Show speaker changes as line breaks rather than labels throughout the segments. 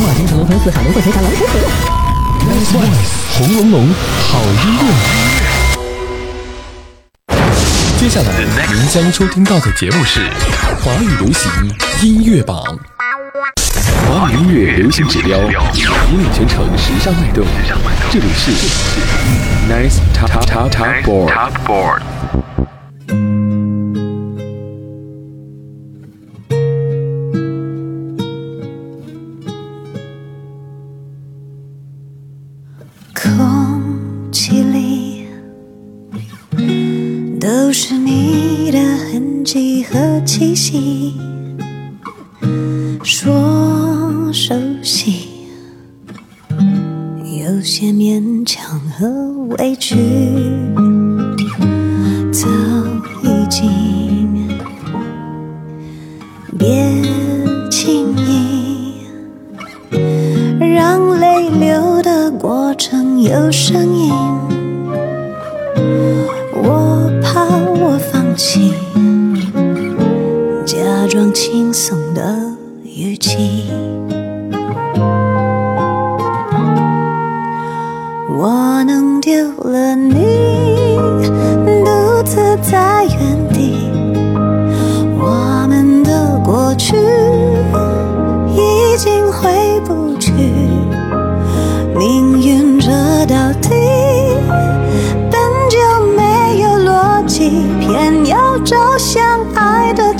马京城分四海龙凤呈祥龙虎虎。
Nice Voice，红龙龙好音乐。接下来您将收听到的节目是华语流行音乐榜。华语音乐流行指标引领全城时尚脉动，这里是 Nice Top Top Top Board。
痕迹和气息，说熟悉，有些勉强和委屈，早已经别轻易。让泪流的过程有声音。装轻松的语气。我能丢了你，独自在原地。我们的过去已经回不去，命运这道题本就没有逻辑，偏要找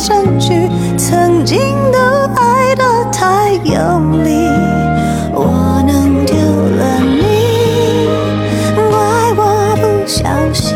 证据。曾经都爱得太用力，我弄丢了你，怪我不小心。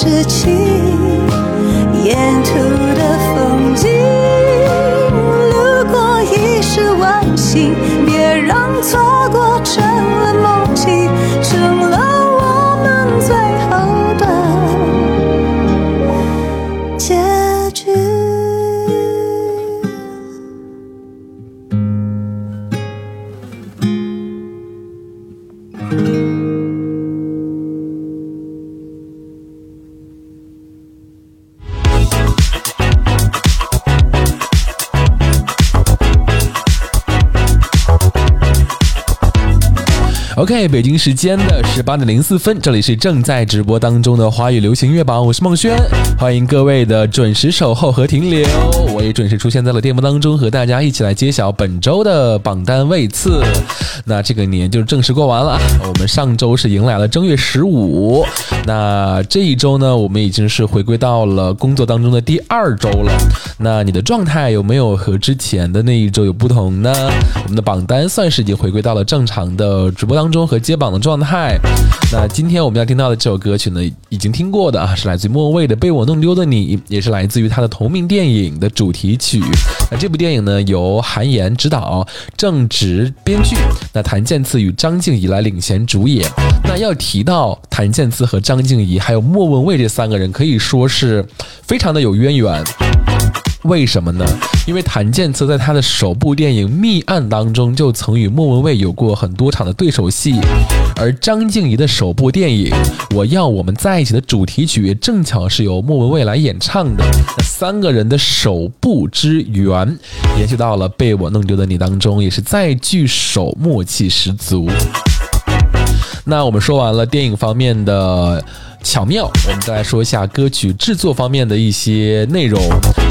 事情。
OK，北京时间的十八点零四分，这里是正在直播当中的华语流行乐榜，我是孟轩，欢迎各位的准时守候和停留。我也准时出现在了电波当中，和大家一起来揭晓本周的榜单位次。那这个年就正式过完了，我们上周是迎来了正月十五，那这一周呢，我们已经是回归到了工作当中的第二周了。那你的状态有没有和之前的那一周有不同呢？我们的榜单算是已经回归到了正常的直播当中和接榜的状态。那今天我们要听到的这首歌曲呢，已经听过的啊，是来自于莫文蔚的《被我弄丢的你》，也是来自于他的同名电影的主题曲。那这部电影呢，由韩延执导，郑执编剧，那谭健次与张静怡来领衔主演。那要提到谭健次和张静怡还有莫文蔚这三个人，可以说是非常的有渊源。为什么呢？因为谭健次在他的首部电影《密案》当中就曾与莫文蔚有过很多场的对手戏，而张静怡的首部电影《我要我们在一起》的主题曲也正巧是由莫文蔚来演唱的。三个人的首部之缘，延续到了《被我弄丢的你》当中，也是再聚首，默契十足。那我们说完了电影方面的。巧妙，我们再来说一下歌曲制作方面的一些内容。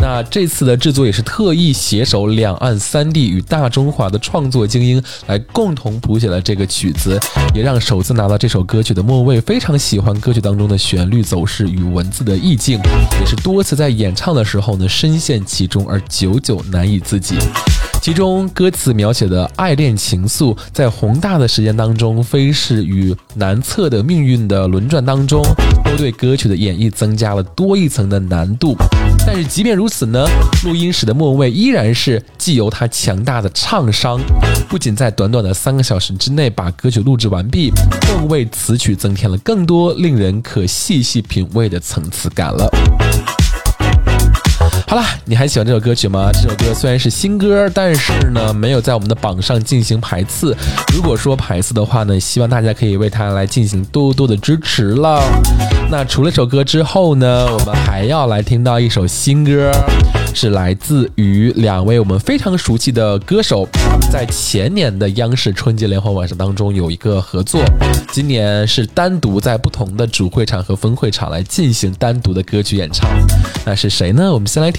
那这次的制作也是特意携手两岸三地与大中华的创作精英来共同谱写了这个曲子，也让首次拿到这首歌曲的莫文蔚非常喜欢歌曲当中的旋律走势与文字的意境，也是多次在演唱的时候呢深陷其中而久久难以自己。其中歌词描写的爱恋情愫，在宏大的时间当中飞逝与难测的命运的轮转当中，都对歌曲的演绎增加了多一层的难度。但是即便如此呢，录音室的莫文蔚依然是既有他强大的唱商，不仅在短短的三个小时之内把歌曲录制完毕，更为词曲增添了更多令人可细细品味的层次感了。好了，你还喜欢这首歌曲吗？这首歌虽然是新歌，但是呢，没有在我们的榜上进行排次。如果说排次的话呢，希望大家可以为它来进行多多的支持了。那除了这首歌之后呢，我们还要来听到一首新歌。是来自于两位我们非常熟悉的歌手，在前年的央视春节联欢晚上当中有一个合作，今年是单独在不同的主会场和分会场来进行单独的歌曲演唱。那是谁呢？我们先来听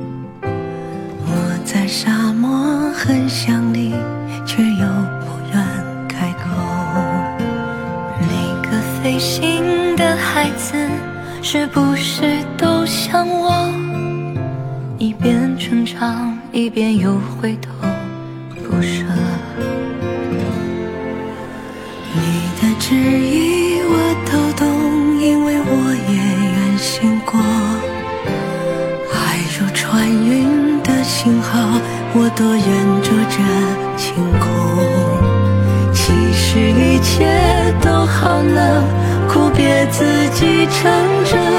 沙漠很想你却又不愿开口？每个飞
行的孩子是不是都像
我？一边成长一边又回头不舍。你的指引我多愿住这晴空。其实一切都好了，苦别自己撑着。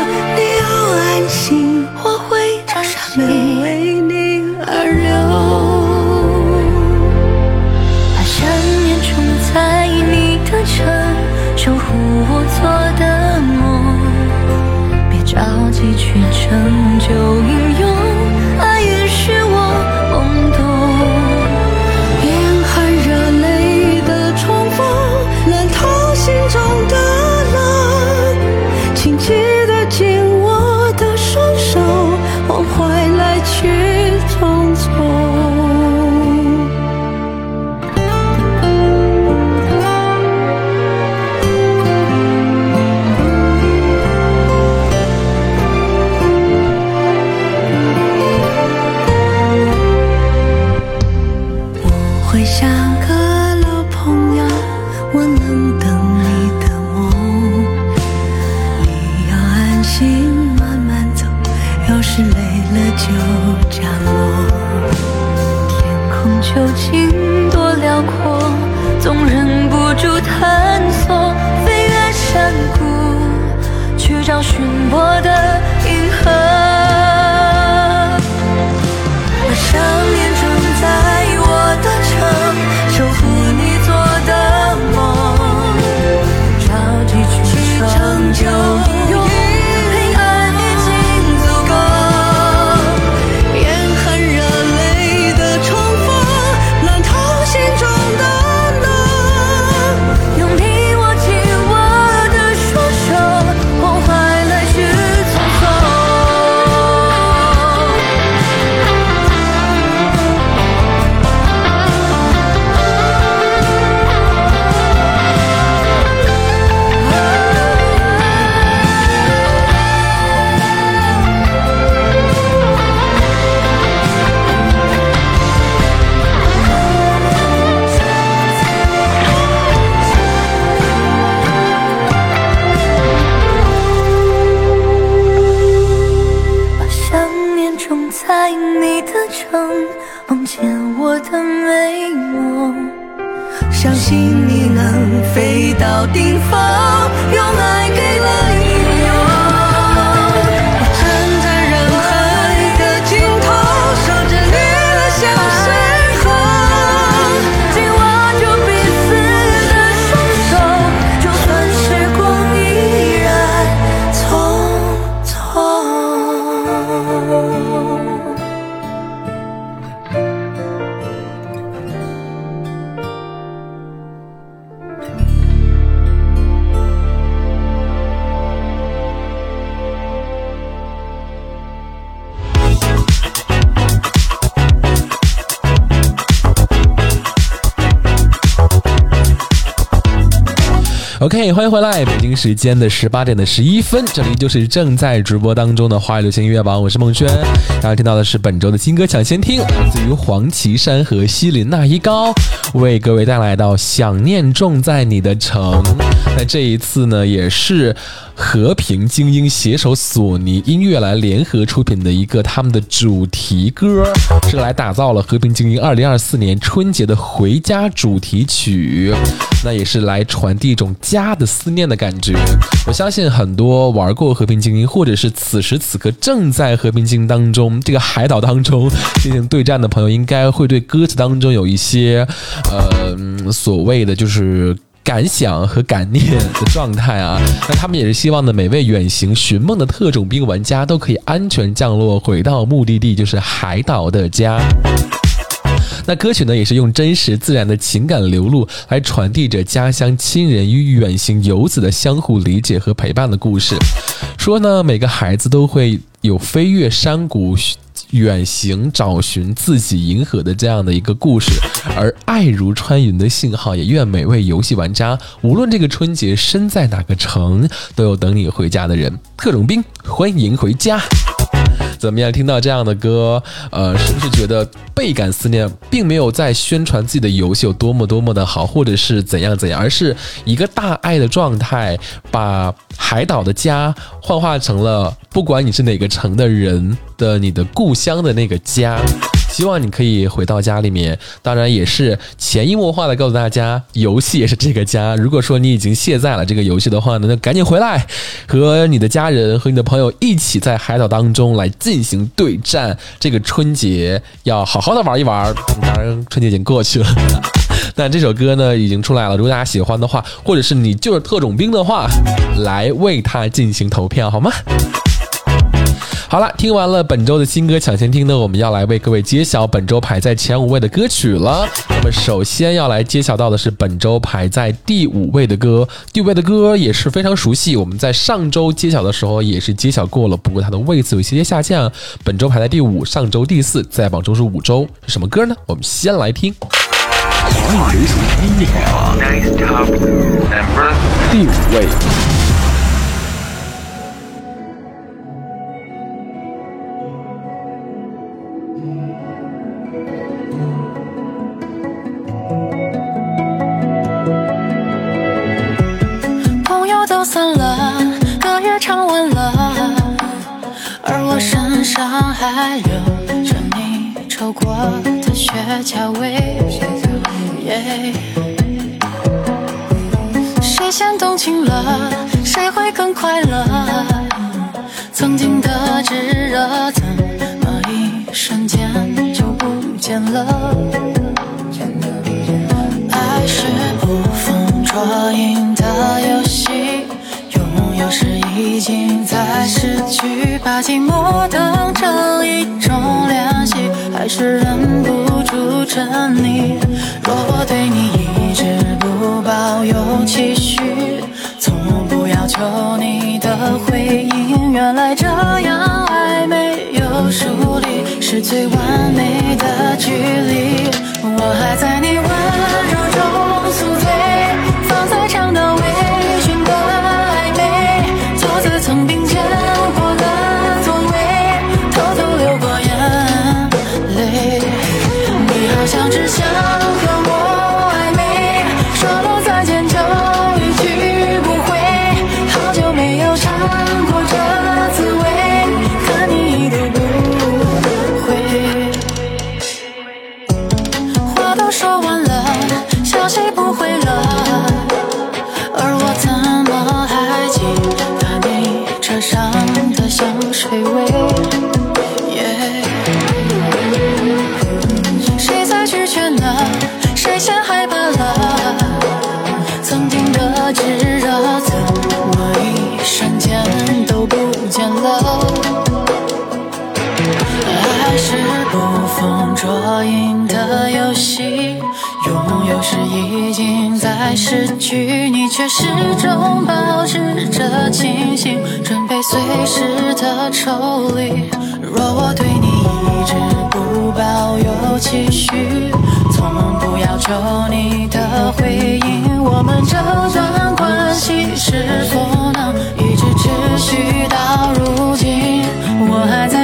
OK，欢迎回来，北京时间的十八点的十一分，这里就是正在直播当中的华语流行音乐榜，我是孟轩。大家听到的是本周的新歌抢先听，来自于黄绮珊和希林娜依高为各位带来到《想念种在你的城》。那这一次呢，也是。和平精英携手索尼音乐来联合出品的一个他们的主题歌，是来打造了和平精英二零二四年春节的回家主题曲，那也是来传递一种家的思念的感觉。我相信很多玩过和平精英，或者是此时此刻正在和平精英当中这个海岛当中进行对战的朋友，应该会对歌词当中有一些，呃，所谓的就是。感想和感念的状态啊，那他们也是希望呢，每位远行寻梦的特种兵玩家都可以安全降落，回到目的地，就是海岛的家。那歌曲呢，也是用真实自然的情感流露，来传递着家乡亲人与远行游子的相互理解和陪伴的故事。说呢，每个孩子都会有飞越山谷。远行找寻自己银河的这样的一个故事，而爱如穿云的信号也愿每位游戏玩家，无论这个春节身在哪个城，都有等你回家的人。特种兵，欢迎回家。怎么样？听到这样的歌，呃，是不是觉得倍感思念？并没有在宣传自己的游戏有多么多么的好，或者是怎样怎样，而是一个大爱的状态，把海岛的家幻化成了不管你是哪个城的人的你的故乡的那个家。希望你可以回到家里面，当然也是潜移默化的告诉大家，游戏也是这个家。如果说你已经卸载了这个游戏的话呢，那赶紧回来，和你的家人和你的朋友一起在海岛当中来进行对战。这个春节要好好的玩一玩。当然，春节已经过去了，但这首歌呢已经出来了。如果大家喜欢的话，或者是你就是特种兵的话，来为它进行投票好吗？好了，听完了本周的新歌抢先听呢，我们要来为各位揭晓本周排在前五位的歌曲了。那么首先要来揭晓到的是本周排在第五位的歌，第五位的歌也是非常熟悉，我们在上周揭晓的时候也是揭晓过了，不过它的位次有些些下降，本周排在第五，上周第四，在榜中是五周，是什么歌呢？我们先来听。华语流行音乐第五位。
散了，歌也唱完了，而我身上还留着你抽过的雪茄味。谁先动情了，谁会更快乐？曾经的炙热，怎么一瞬间就不见了？爱是捕风捉影的游戏。有时已经在失去，把寂寞当成一种练习，还是忍不住沉溺。若我对你一直不抱有期许，从不要求你的回应，原来这样爱没有疏离，是最完美的距离。我还在你温柔中宿醉，放在失去，你却始终保持着清醒，准备随时的抽离。若我对你一直不抱有期许，从不要求你的回应，我们这段关系是否能一直持续到如今？我还在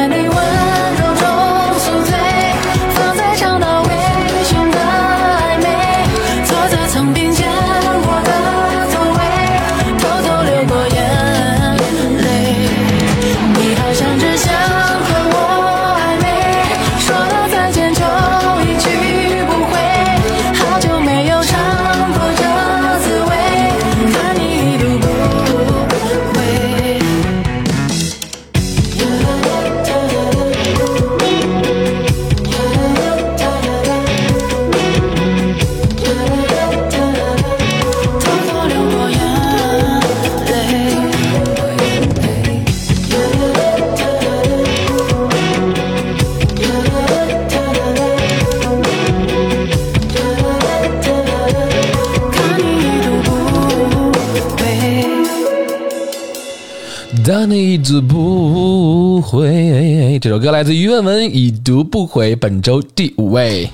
首歌来自于文文，已读不回，本周第五位。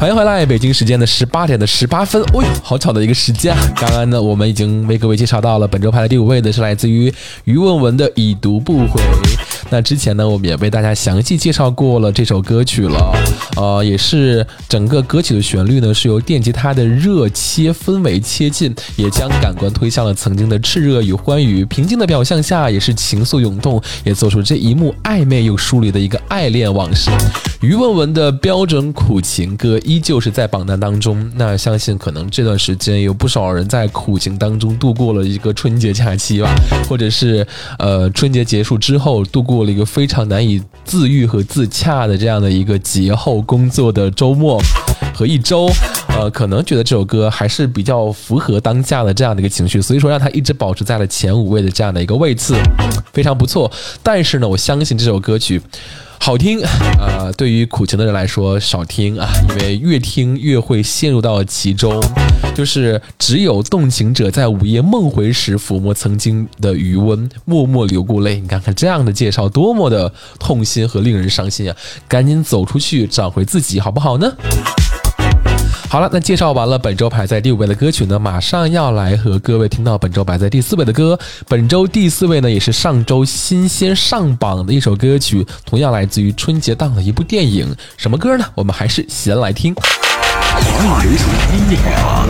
欢迎回来，北京时间的十八点的十八分，哦呦，好巧的一个时间啊！刚刚呢，我们已经为各位介绍到了本周排在第五位的是来自于于文文的《已读不回》。那之前呢，我们也为大家详细介绍过了这首歌曲了，呃，也是整个歌曲的旋律呢是由电吉他的热切氛围切进，也将感官推向了曾经的炽热与欢愉，平静的表象下也是情愫涌动，也做出这一幕暧昧又疏离的一个爱恋往事。于文文的标准苦情歌依旧是在榜单当中，那相信可能这段时间有不少人在苦情当中度过了一个春节假期吧，或者是呃春节结束之后度过了一个非常难以自愈和自洽的这样的一个节后工作的周末和一周，呃，可能觉得这首歌还是比较符合当下的这样的一个情绪，所以说让它一直保持在了前五位的这样的一个位次，非常不错。但是呢，我相信这首歌曲。好听，呃，对于苦情的人来说少听啊，因为越听越会陷入到其中。就是只有动情者在午夜梦回时抚摸曾经的余温，默默流过泪。你看看这样的介绍，多么的痛心和令人伤心啊！赶紧走出去，找回自己，好不好呢？好了，那介绍完了本周排在第五位的歌曲呢，马上要来和各位听到本周排在第四位的歌。本周第四位呢，也是上周新鲜上榜的一首歌曲，同样来自于春节档的一部电影。什么歌呢？我们还是先来听。
华语流行音乐榜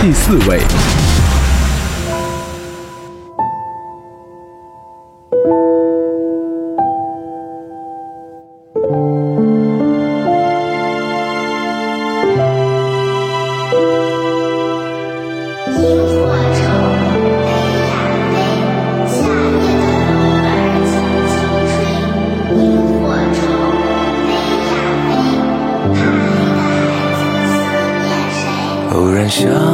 第四位。
想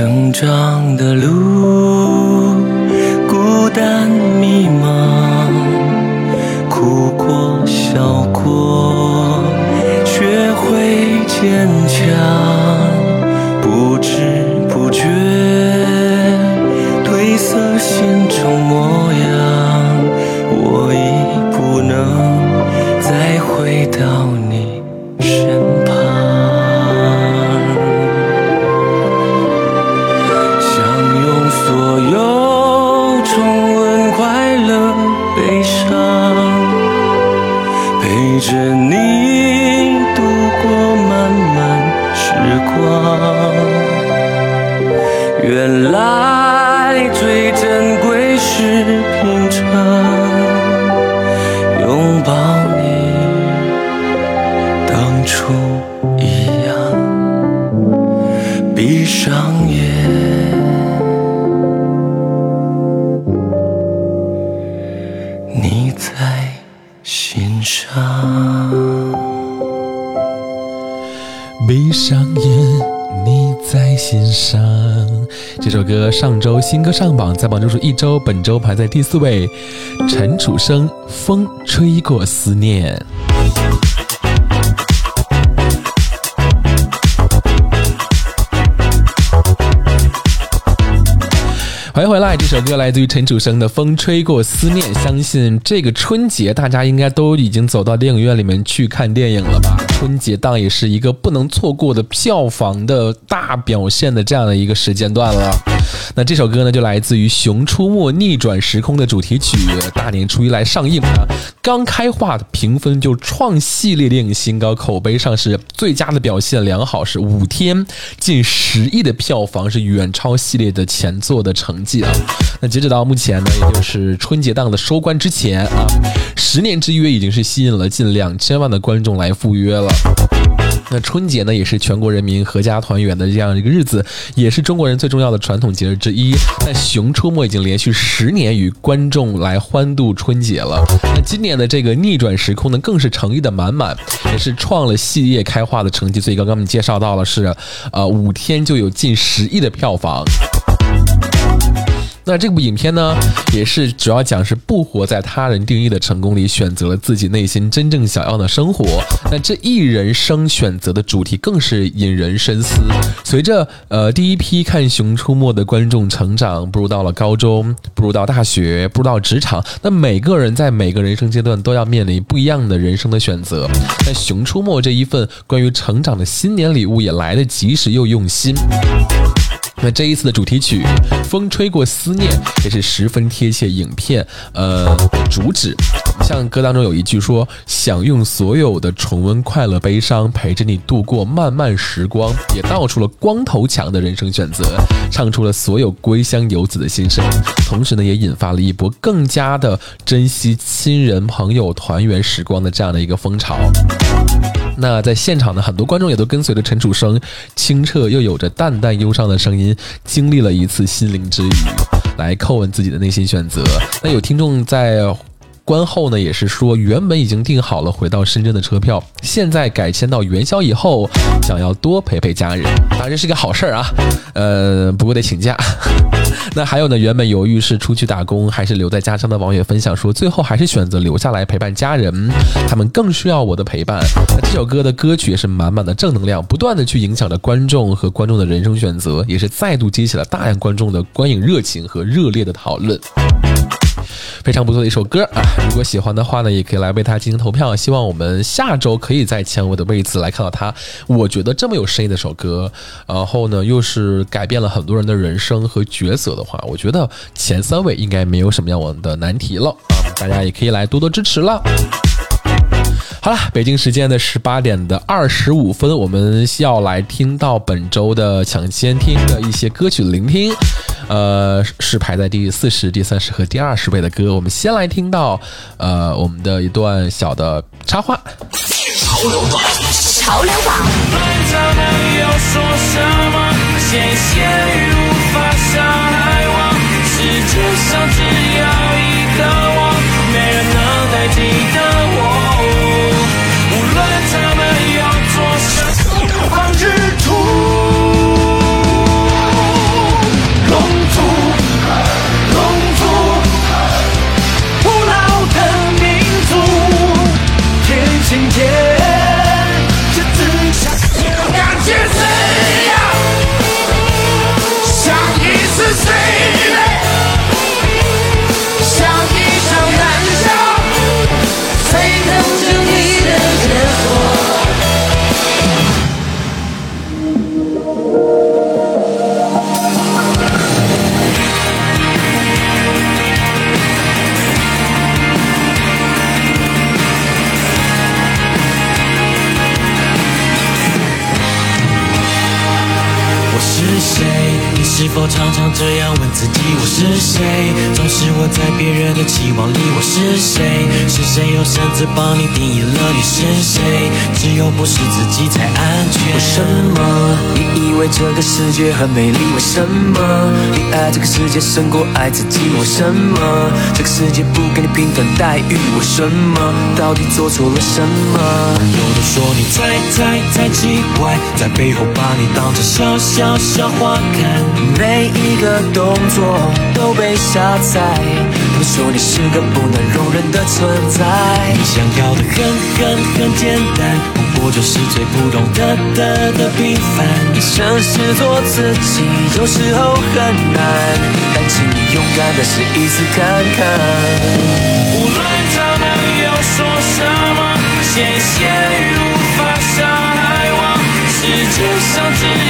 成长的路，孤单迷茫，哭过笑过，学会坚强，不知不觉，褪色心中模样，我已不能再回到
歌上周新歌上榜，在榜周数一周，本周排在第四位。陈楚生《风吹过思念》。欢迎回来，这首歌来自于陈楚生的《风吹过思念》。相信这个春节大家应该都已经走到电影院里面去看电影了吧？春节档也是一个不能错过的票房的大表现的这样的一个时间段了。那这首歌呢，就来自于《熊出没：逆转时空》的主题曲，大年初一来上映啊！刚开画的评分就创系列电影新高，口碑上是最佳的表现良好，是五天近十亿的票房，是远超系列的前作的成绩啊！那截止到目前呢，也就是春节档的收官之前啊，十年之约已经是吸引了近两千万的观众来赴约了。那春节呢，也是全国人民阖家团圆的这样一个日子，也是中国人最重要的传统节日之一。那《熊出没》已经连续十年与观众来欢度春节了。那今年的这个逆转时空呢，更是诚意的满满，也是创了系列开画的成绩。所以刚刚我们介绍到了是，呃，五天就有近十亿的票房。那这部影片呢，也是主要讲是不活在他人定义的成功里，选择了自己内心真正想要的生活。那这一人生选择的主题更是引人深思。随着呃第一批看《熊出没》的观众成长，步入到了高中，步入到大学，步入到职场，那每个人在每个人生阶段都要面临不一样的人生的选择。那《熊出没》这一份关于成长的新年礼物也来得及时又用心。那这一次的主题曲《风吹过思念》也是十分贴切影片呃主旨。像歌当中有一句说：“想用所有的重温快乐悲伤，陪着你度过漫漫时光。”也道出了光头强的人生选择，唱出了所有归乡游子的心声。同时呢，也引发了一波更加的珍惜亲人朋友团圆时光的这样的一个风潮。那在现场的很多观众也都跟随着陈楚生清澈又有着淡淡忧伤的声音，经历了一次心灵之旅，来叩问自己的内心选择。那有听众在观后呢，也是说原本已经订好了回到深圳的车票，现在改签到元宵以后，想要多陪陪家人。当然这是个好事儿啊，呃，不过得请假。那还有呢，原本犹豫是出去打工还是留在家乡的网友分享说，最后还是选择留下来陪伴家人，他们更需要我的陪伴。那这首歌的歌曲也是满满的正能量，不断的去影响着观众和观众的人生选择，也是再度激起了大量观众的观影热情和热烈的讨论。非常不错的一首歌啊！如果喜欢的话呢，也可以来为他进行投票。希望我们下周可以在前五的位置来看到他。我觉得这么有深意的首歌，然后呢又是改变了很多人的人生和角色的话，我觉得前三位应该没有什么样的难题了啊！大家也可以来多多支持了。好了，北京时间的十八点的二十五分，我们要来听到本周的抢先听的一些歌曲聆听，呃，是排在第四十、第三十和第二十位的歌。我们先来听到，呃，我们的一段小的插画。
潮流榜，潮流榜。
是谁？是否常常这样问自己？我是谁？总是活在别人的期望里。我是谁？是谁用绳子帮你定义了你是谁？只有不是自己才安全。为什么你以为这个世界很美丽？为什么你爱这个世界胜过爱自己？为什么这个世界不给你平等待遇？为什么到底做错了什么？有的说你太太太奇怪，在背后把你当成小小小花看，每一个动作都被下载。他们说你是个不能容忍的存在，你想要的很很很简单，不过就是最普通的的的平凡。诚实做自己，有时候很难，但请你勇敢的试一次看看。无论他们又说什么，纤纤雨无法伤害我。世界上只有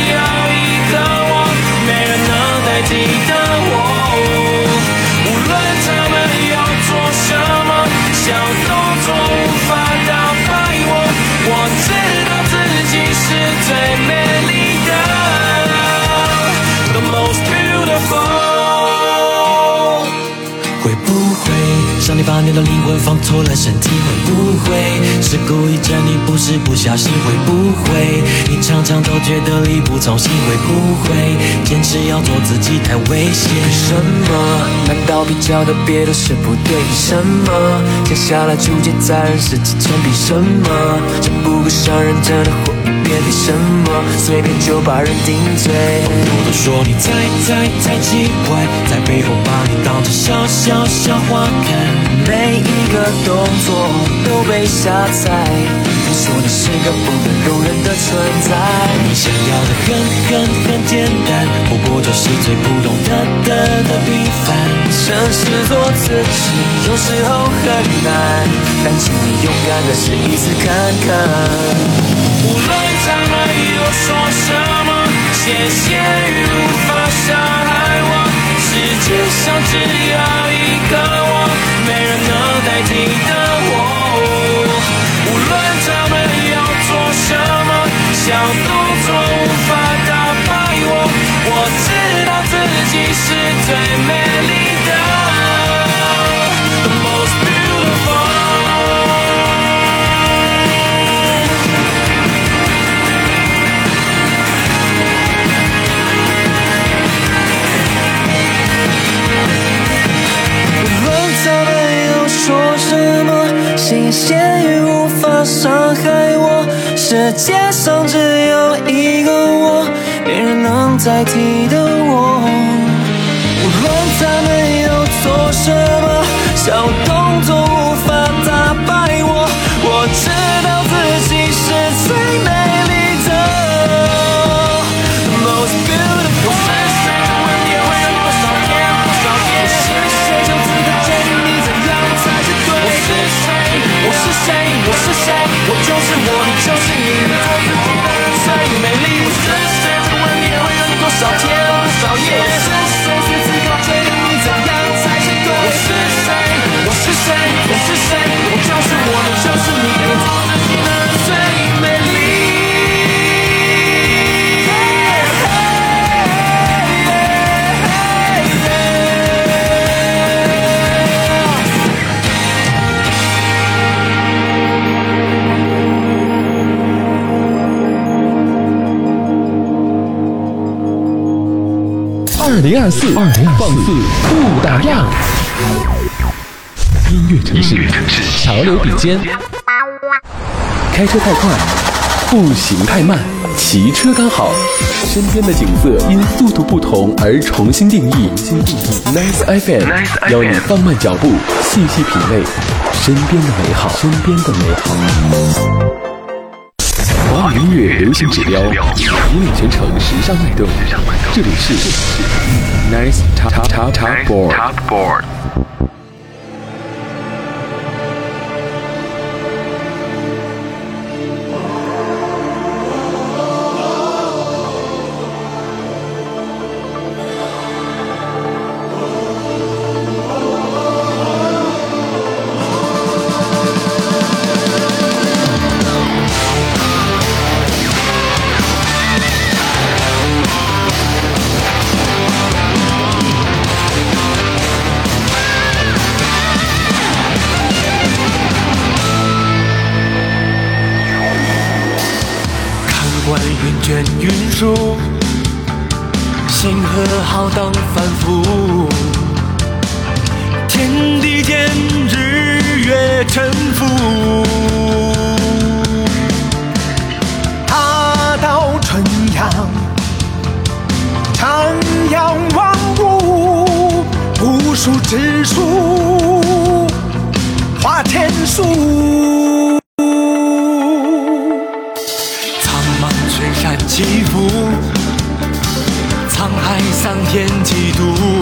你的灵魂放错了身体？会不会是故意整你？不是不小心？会不会你常常都觉得力不从心？会不会坚持要做自己太危险？为什么？难道比较的别的是不对？凭什么接下来纠结在人世之间？凭什么？这不过伤人真的别提？什么随便就把人定罪？我都说你太太太奇怪，在背后把你当成小小小花看，每一个动作都被下载。他说你是个不能容忍的存在，你想要的很很很简，不过就是最普通的的的平凡。诚实做自己，有时候很难，但请你勇敢的试一次看看。无论他们又说什么，谢谢你无法伤害我。世界上只有一个我，没人能代替的世界上只有一个我，没人能代替的我，
零二四，二零二四不打烊。音乐城市，潮流比肩。开车太快，步行太慢，骑车刚好。身边的景色因速度不同而重新定义。Nice FM 邀你放慢脚步，细细品味身边的美好。身边的美好。音乐流行指标，引领全城时尚脉动。这里是 Nice Top Top Top Board。
星河浩荡反复，天几度？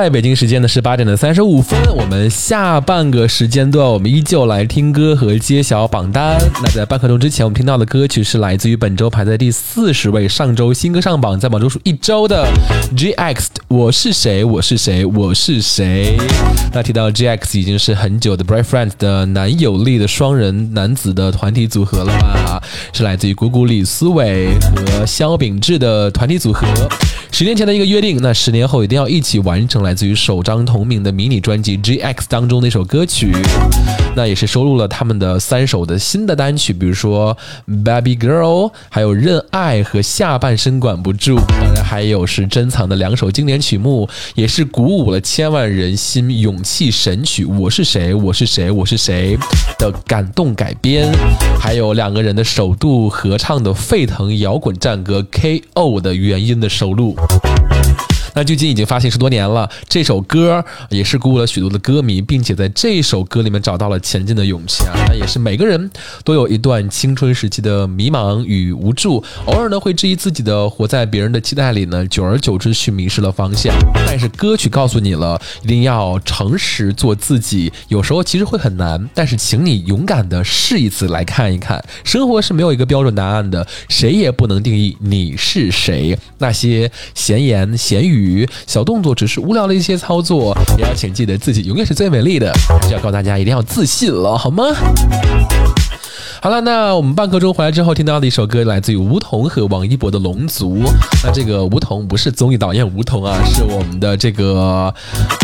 来，
北京时间呢是八点的三十五分，我们下半个时间段我们依旧来听歌和揭晓榜单。那在半刻钟之前，我们听到的歌曲是来自于本周排在第四十位，上周新歌上榜，在榜中数一周的 GX 我是谁，我是谁，我是谁。那提到 GX 已经是很久的 Bright Friends 的男友力的双人男子的团体组合了吧？是来自于谷谷李思伟和肖秉志的团体组合。十年前的一个约定，那十年后一定要一起完成来自于首张同名的迷你专辑《GX》当中的一首歌曲，那也是收录了他们的三首的新的单曲，比如说《Baby Girl》，还有《认爱》和《下半身管不住》，当然还有是珍藏的两首经典曲目，也是鼓舞了千万人心勇气神曲《我是谁我是谁我是谁》的感动改编，还有两个人的首度合唱的沸腾摇滚战歌《K.O.》的原因的收录。那距今已经发行十多年了，这首歌也是鼓舞了许多的歌迷，并且在这首歌里面找到了前进的勇气啊！那也是每个人都有一段青春时期的迷茫与无助，偶尔呢会质疑自己的活在别人的期待里呢，久而久之去迷失了方向。但是歌曲告诉你了，一定要诚实做自己，有时候其实会很难，但是请你勇敢的试一次来看一看，生活是没有一个标准答案的，谁也不能定义你是谁。那些闲言闲语。小动作只是无聊的一些操作，也要请记得自己永远是最美丽的。还是要告诉大家一定要自信了，好吗？好了，那我们半刻钟回来之后听到的一首歌来自于吴彤和王一博的《龙族》。那这个吴彤不是综艺导演吴彤啊，是我们的这个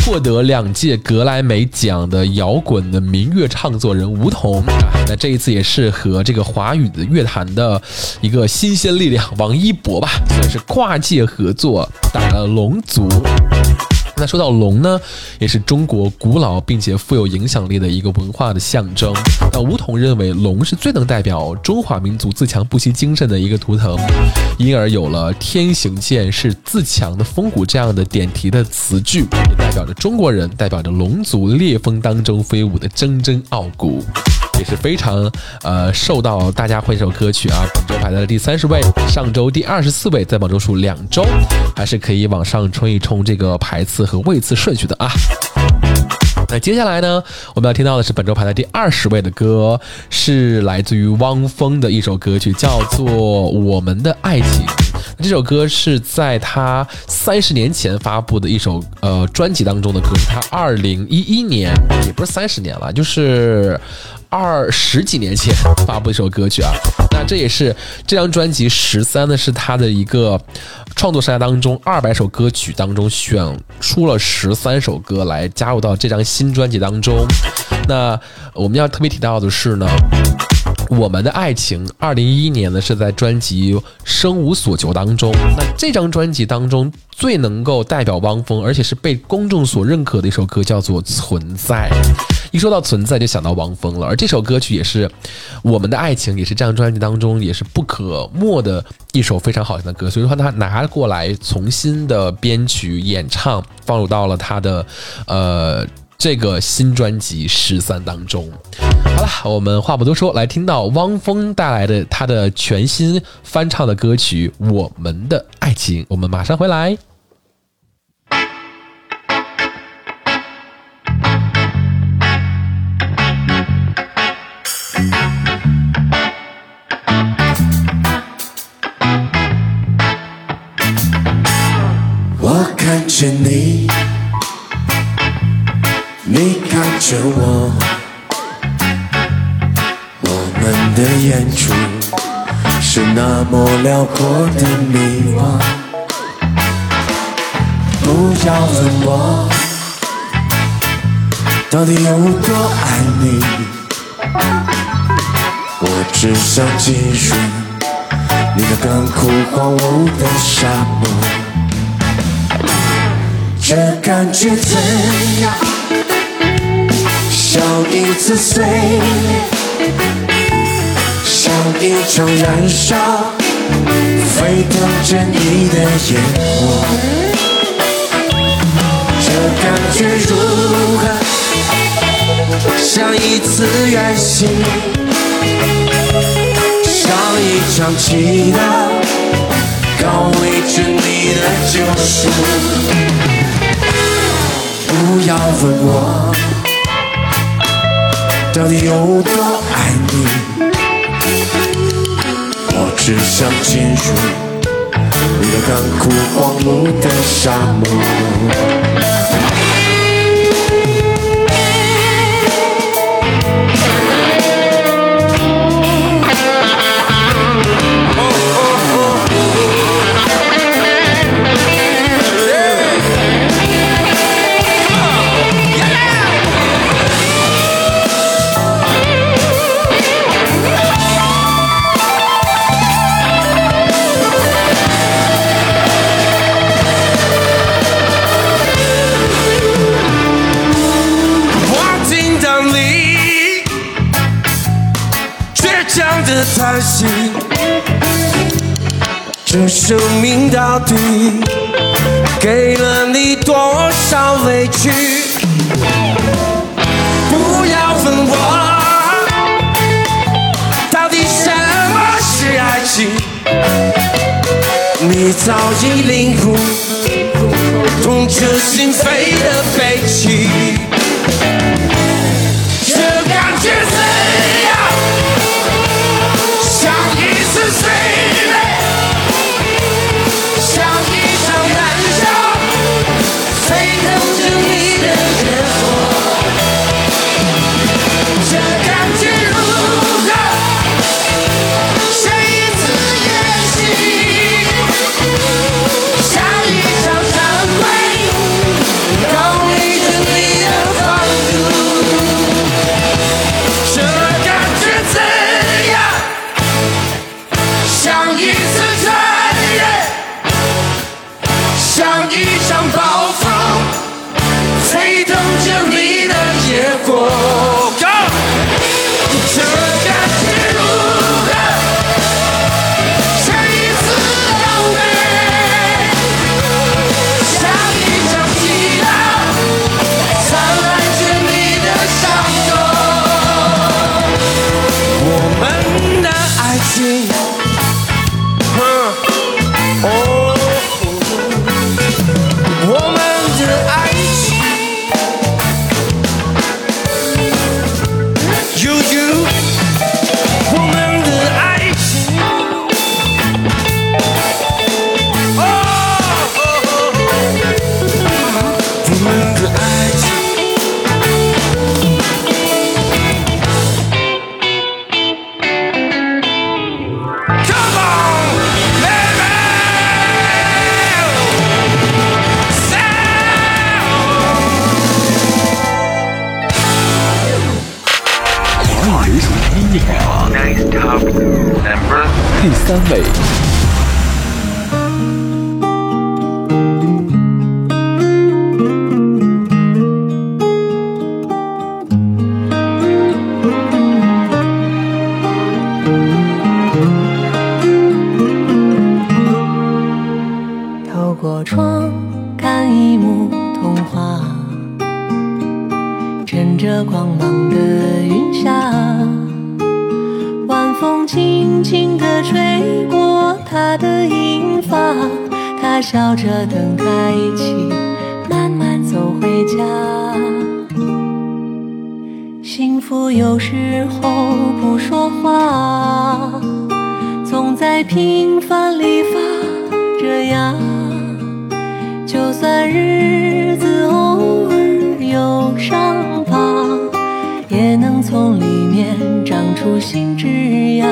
获得两届格莱美奖的摇滚的民乐唱作人吴彤啊。那这一次也是和这个华语的乐坛的一个新鲜力量王一博吧，算是跨界合作打了《龙龙族》。那说到龙呢，也是中国古老并且富有影响力的一个文化的象征。那吴桐认为龙是最能代表中华民族自强不息精神的一个图腾，因而有了“天行健，是自强的风骨”这样的点题的词句，也代表着中国人，代表着龙族烈风当中飞舞的铮铮傲骨。也是非常呃受到大家欢迎这首歌曲啊，本周排在了第三十位，上周第二十四位，在榜周数两周，还是可以往上冲一冲这个排次和位次顺序的啊。那接下来呢，我们要听到的是本周排在第二十位的歌，是来自于汪峰的一首歌曲，叫做《我们的爱情》。这首歌是在他三十年前发布的一首呃专辑当中的歌，是他二零一一年，也不是三十年了，就是二十几年前发布一首歌曲啊。那这也是这张专辑十三呢，是他的一个创作生涯当中二百首歌曲当中选出了十三首歌来加入到这张新专辑当中。那我们要特别提到的是呢。我们的爱情，二零一一年呢是在专辑《生无所求》当中。那这张专辑当中最能够代表汪峰，而且是被公众所认可的一首歌，叫做《存在》。一说到存在，就想到汪峰了。而这首歌曲也是我们的爱情，也是这张专辑当中也是不可没的一首非常好听的歌。所以说他拿过来重新的编曲演唱，放入到了他的呃。这个新专辑十三当中，好了，我们话不多说，来听到汪峰带来的他的全新翻唱的歌曲《我们的爱情》，我们马上回来。
着我，我们的演出是那么辽阔的迷惘。不要问我到底有多爱你，我只想进入你那干枯荒芜的沙漠，这感觉怎样？像一次碎，像一场燃烧，沸腾着你的烟火。这感觉如何？像一次远行，像一场祈祷，高维着你的救赎。不要问我。到底有多爱你？我只想进入你的干枯荒芜的沙漠。的太细，这生命到底给了你多少委屈？不要问我，到底什么是爱情？你早已领悟，痛彻心扉的悲戚。
平凡里发着芽。就算日子偶尔有伤疤，也能从里面长出新枝芽，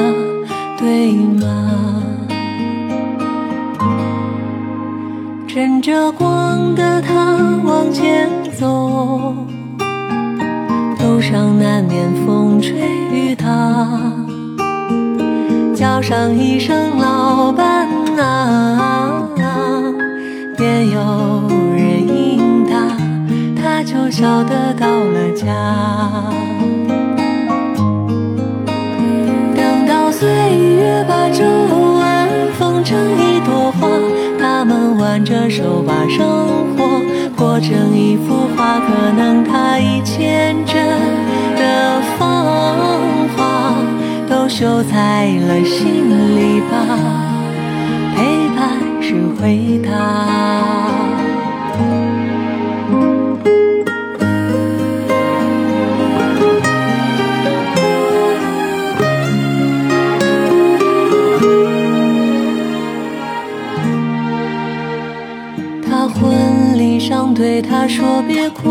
对吗？趁着光的他往前走，路上难免风吹雨打，叫上一声老伴啊，便有人应答，他就晓得到了家。等到岁月把皱纹缝成一朵花，他们挽着手把生活过成一幅画，可能他已牵着的芳华都绣在了心里吧，陪伴是回答。他婚礼上对他说别哭，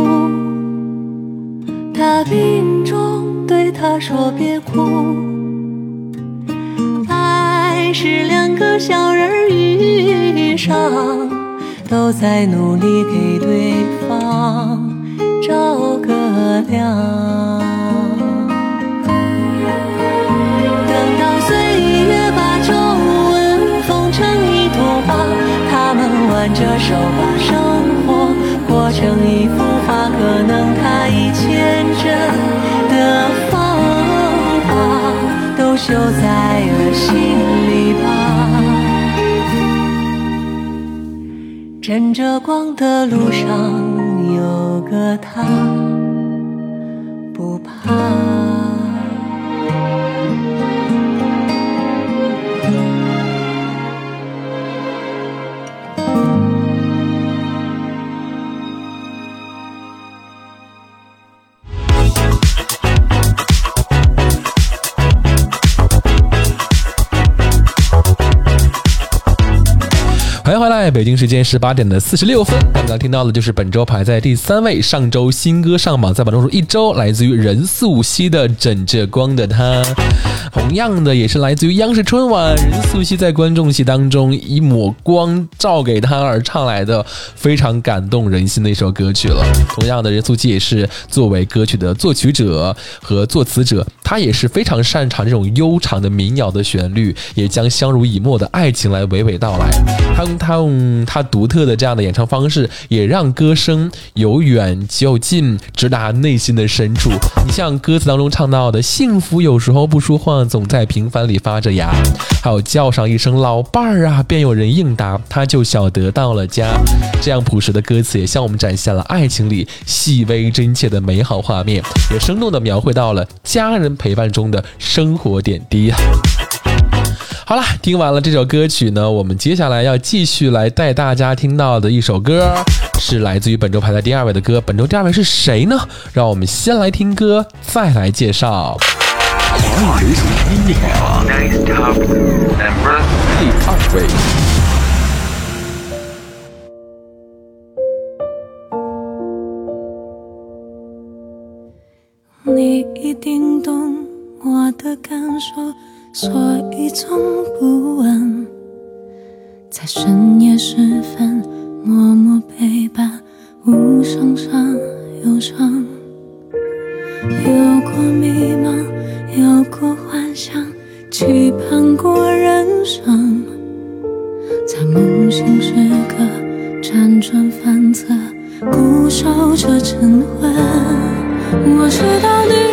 他病中对他说别哭。小人儿遇上，都在努力给对方找个亮。等到岁月把皱纹缝成一朵花，他们挽着手把生活过成一幅画，可能他已牵着的着光的路上有个他，不怕。
北京时间十八点的四十六分。刚刚听到的就是本周排在第三位，上周新歌上榜，在榜中数一周，来自于任素汐的《枕着光的他》。同样的，也是来自于央视春晚，任素汐在观众席当中一抹光照给她而唱来的，非常感动人心的一首歌曲了。同样的，任素汐也是作为歌曲的作曲者和作词者，她也是非常擅长这种悠长的民谣的旋律，也将相濡以沫的爱情来娓娓道来。他用他用嗯他独特的这样的演唱方式，也让歌声由远就近，直达内心的深处。你像歌词当中唱到的“幸福有时候不说话，总在平凡里发着芽”，还有叫上一声“老伴儿啊”，便有人应答，他就晓得到了家。这样朴实的歌词，也向我们展现了爱情里细微真切的美好画面，也生动地描绘到了家人陪伴中的生活点滴。好了，听完了这首歌曲呢，我们接下来要继续来带大家听到的一首歌，是来自于本周排在第二位的歌。本周第二位是谁呢？让我们先来听歌，再来介绍。第二位，
你一定懂我的感受，所以从不问。在深夜时分，默默陪伴，无声伤忧伤。有过迷茫，有过幻想，期盼过人生。在梦醒时刻，辗转反侧，固守着晨昏。我知道你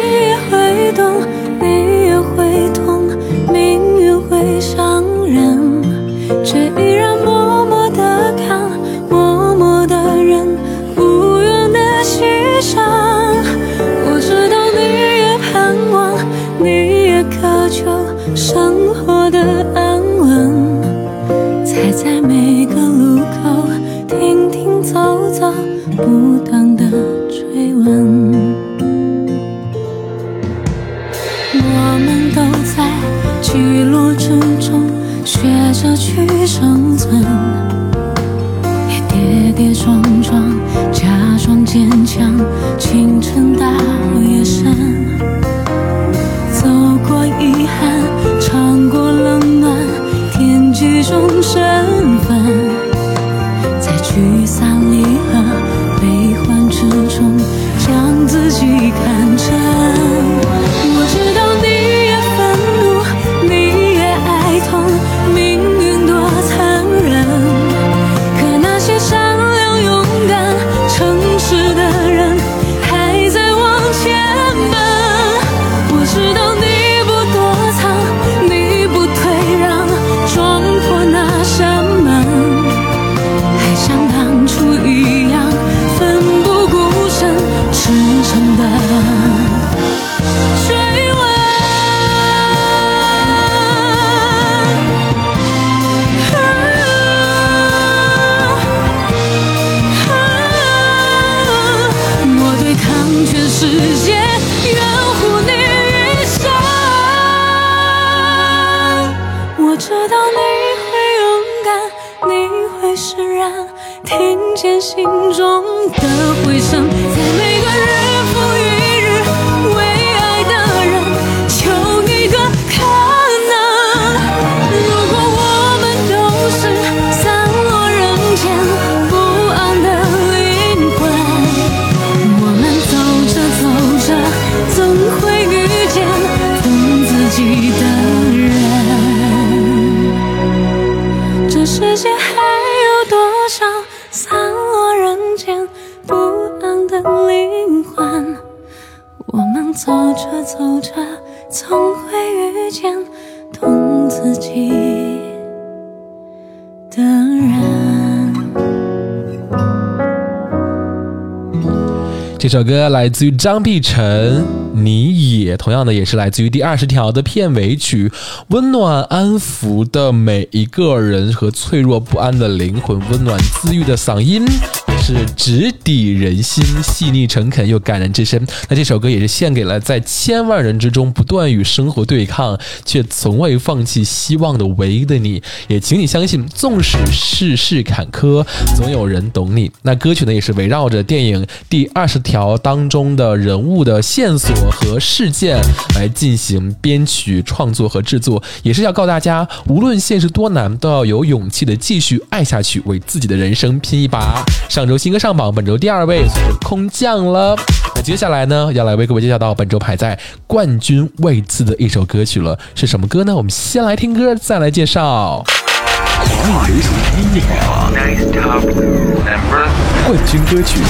首歌来自于张碧晨，你也同样的也是来自于第二十条的片尾曲，温暖安抚的每一个人和脆弱不安的灵魂，温暖治愈的嗓音。是直抵人心，细腻诚恳又感人至深。那这首歌也是献给了在千万人之中不断与生活对抗，却从未放弃希望的唯一的你。也请你相信，纵使世事坎坷，总有人懂你。那歌曲呢，也是围绕着电影第二十条当中的人物的线索和事件来进行编曲创作和制作，也是要告诉大家，无论现实多难，都要有勇气的继续爱下去，为自己的人生拼一把。上周。新歌上榜，本周第二位是空降了。那接下来呢，要来为各位介绍到本周排在冠军位次的一首歌曲了，是什么歌呢？我们先来听歌，再来介绍。华语流行音乐榜冠军歌曲。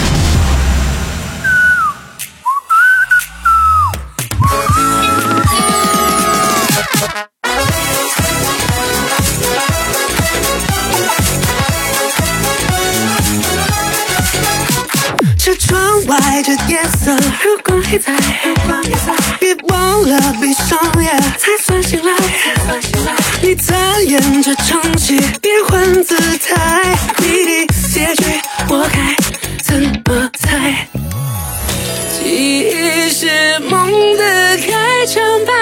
如果还在，别忘了闭上眼，才算醒来。你在演这场戏，变换姿态，谜底结局我该怎么猜？记忆是梦的开场白，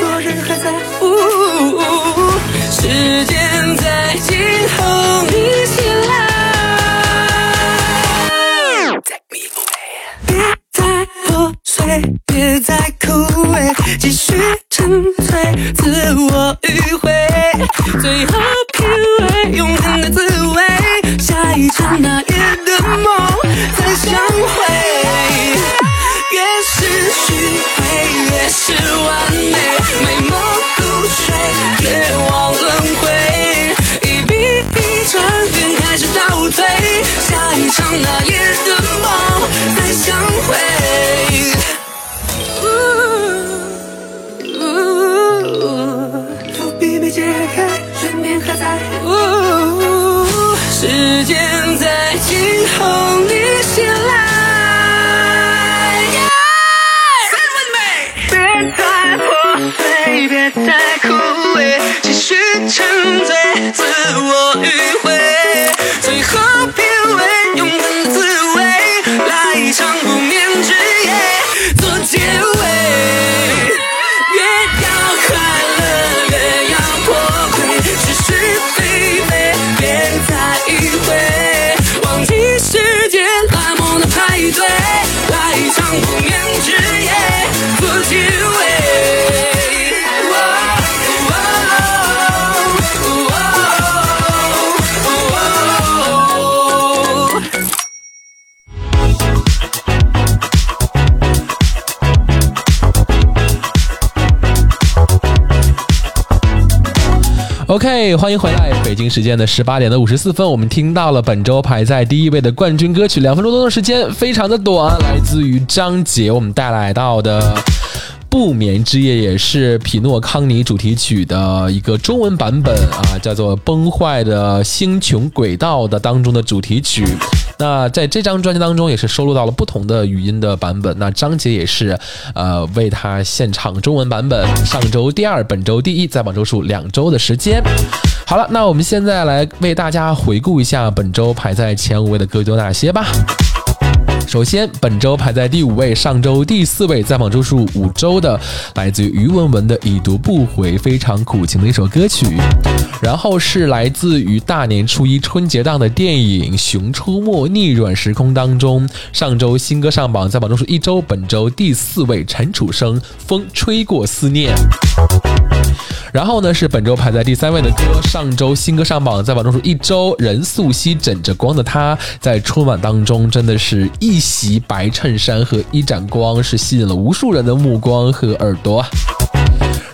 昨日还在，时间在静候别再枯萎，继续沉醉，自我迂回，最后品味永恒的滋味。下一场那夜的梦再相会，越是虚伪越是完美，美梦如水，绝望轮回，一笔一转眼开始倒退，下一场那夜的梦解开，悬念还在，时间在静候你
欢迎回来。北京时间的十八点的五十四分，我们听到了本周排在第一位的冠军歌曲，两分钟多的时间，非常的短，来自于张杰，我们带来到的。不眠之夜也是匹诺康尼主题曲的一个中文版本啊，叫做《崩坏的星穹轨道》的当中的主题曲。那在这张专辑当中也是收录到了不同的语音的版本。那张杰也是呃为他献唱中文版本。上周第二，本周第一，在榜周数两周的时间。好了，那我们现在来为大家回顾一下本周排在前五位的歌曲有哪些吧。首先，本周排在第五位，上周第四位，在榜周数五周的，来自于于文文的《已读不回》，非常苦情的一首歌曲。然后是来自于大年初一春节档的电影《熊出没：逆转时空》当中，上周新歌上榜，在榜周数一周，本周第四位，陈楚生《风吹过思念》。然后呢，是本周排在第三位的歌，上周新歌上榜，在榜中数一周，任素汐枕着光的她，在春晚当中真的是一袭白衬衫和一盏光，是吸引了无数人的目光和耳朵。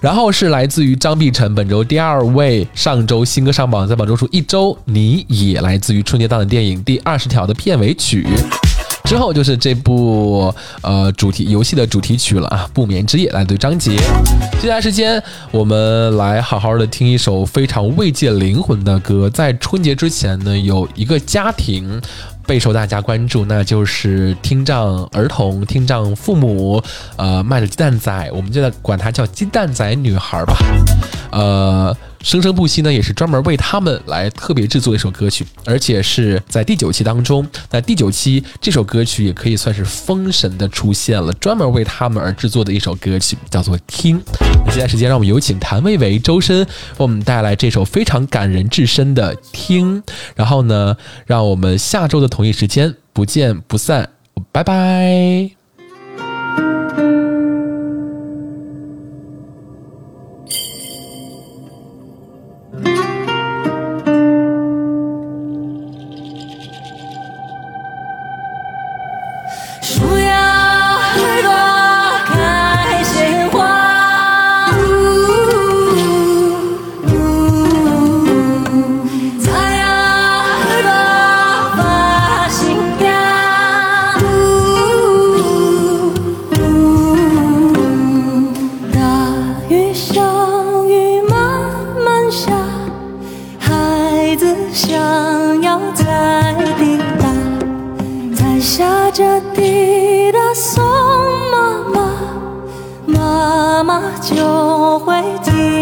然后是来自于张碧晨，本周第二位，上周新歌上榜，在榜中数一周，你也来自于春节档的电影《第二十条》的片尾曲。之后就是这部呃主题游戏的主题曲了啊，不眠之夜。来对张杰，接下来时间我们来好好的听一首非常慰藉灵魂的歌。在春节之前呢，有一个家庭备受大家关注，那就是听障儿童、听障父母呃卖的鸡蛋仔。我们就在管它叫鸡蛋仔女孩吧，呃。生生不息呢也是专门为他们来特别制作一首歌曲而且是在第九期当中在第九期这首歌曲也可以算是封神的出现了专门为他们而制作的一首歌曲叫做听那接下来时间让我们有请谭维维周深为我们带来这首非常感人至深的听然后呢让我们下周的同一时间不见不散拜拜。
妈妈就会听。